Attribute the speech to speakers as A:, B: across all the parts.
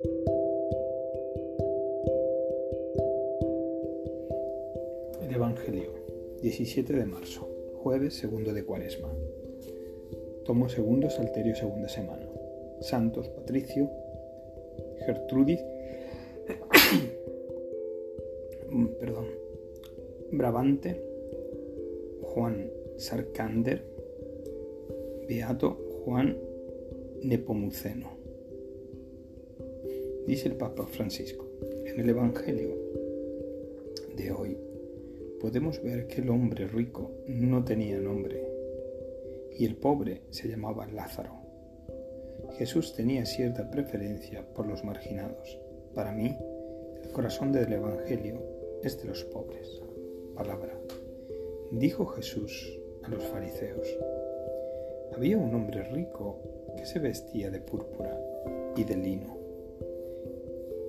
A: El Evangelio, 17 de marzo, jueves segundo de Cuaresma. Tomo segundo, Salterio segunda semana. Santos Patricio, Gertrudis, perdón, Brabante, Juan Sarkander, Beato Juan Nepomuceno. Dice el Papa Francisco, en el Evangelio de hoy podemos ver que el hombre rico no tenía nombre y el pobre se llamaba Lázaro. Jesús tenía cierta preferencia por los marginados. Para mí, el corazón del Evangelio es de los pobres. Palabra. Dijo Jesús a los fariseos, había un hombre rico que se vestía de púrpura y de lino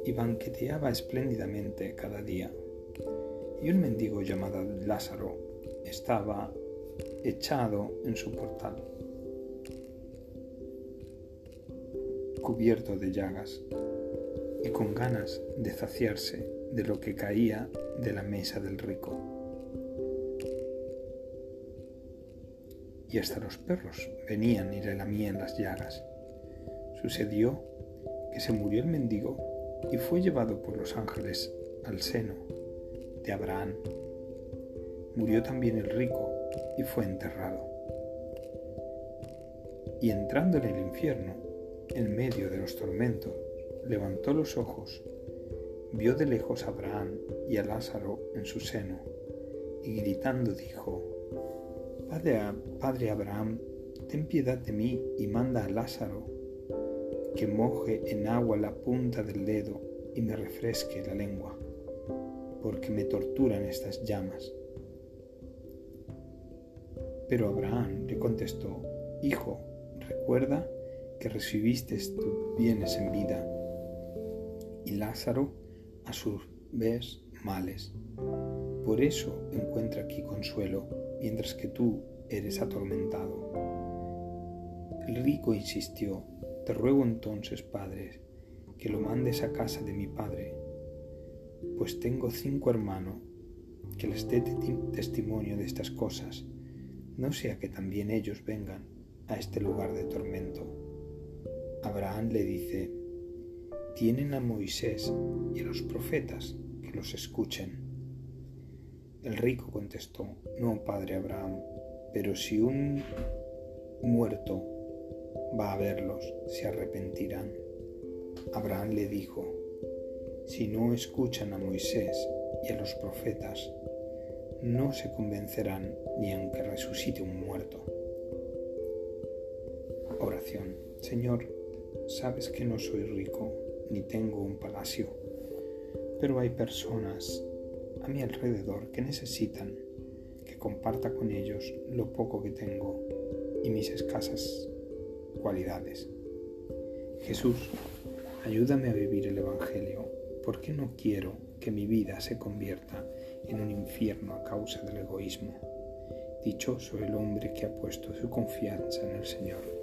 A: y banqueteaba espléndidamente cada día. Y un mendigo llamado Lázaro estaba echado en su portal, cubierto de llagas y con ganas de saciarse de lo que caía de la mesa del rico. Y hasta los perros venían y le lamían las llagas. Sucedió que se murió el mendigo y fue llevado por los ángeles al seno de Abraham. Murió también el rico y fue enterrado. Y entrando en el infierno, en medio de los tormentos, levantó los ojos, vio de lejos a Abraham y a Lázaro en su seno, y gritando dijo, Padre, Abraham, ten piedad de mí y manda a Lázaro que moje en agua la punta del dedo y me refresque la lengua, porque me torturan estas llamas. Pero Abraham le contestó, Hijo, recuerda que recibiste tus bienes en vida, y Lázaro a su vez males. Por eso encuentra aquí consuelo, mientras que tú eres atormentado. El rico insistió, te ruego entonces, Padre, que lo mandes a casa de mi Padre, pues tengo cinco hermanos, que les dé testimonio de estas cosas, no sea que también ellos vengan a este lugar de tormento. Abraham le dice, tienen a Moisés y a los profetas que los escuchen. El rico contestó, no, padre Abraham, pero si un muerto va a verlos, se arrepentirán. Abraham le dijo, si no escuchan a Moisés y a los profetas, no se convencerán ni aunque resucite un muerto. Oración. Señor, sabes que no soy rico ni tengo un palacio, pero hay personas a mi alrededor que necesitan que comparta con ellos lo poco que tengo y mis escasas cualidades. Jesús, ayúdame a vivir el Evangelio, porque no quiero que mi vida se convierta en un infierno a causa del egoísmo. Dichoso el hombre que ha puesto su confianza en el Señor.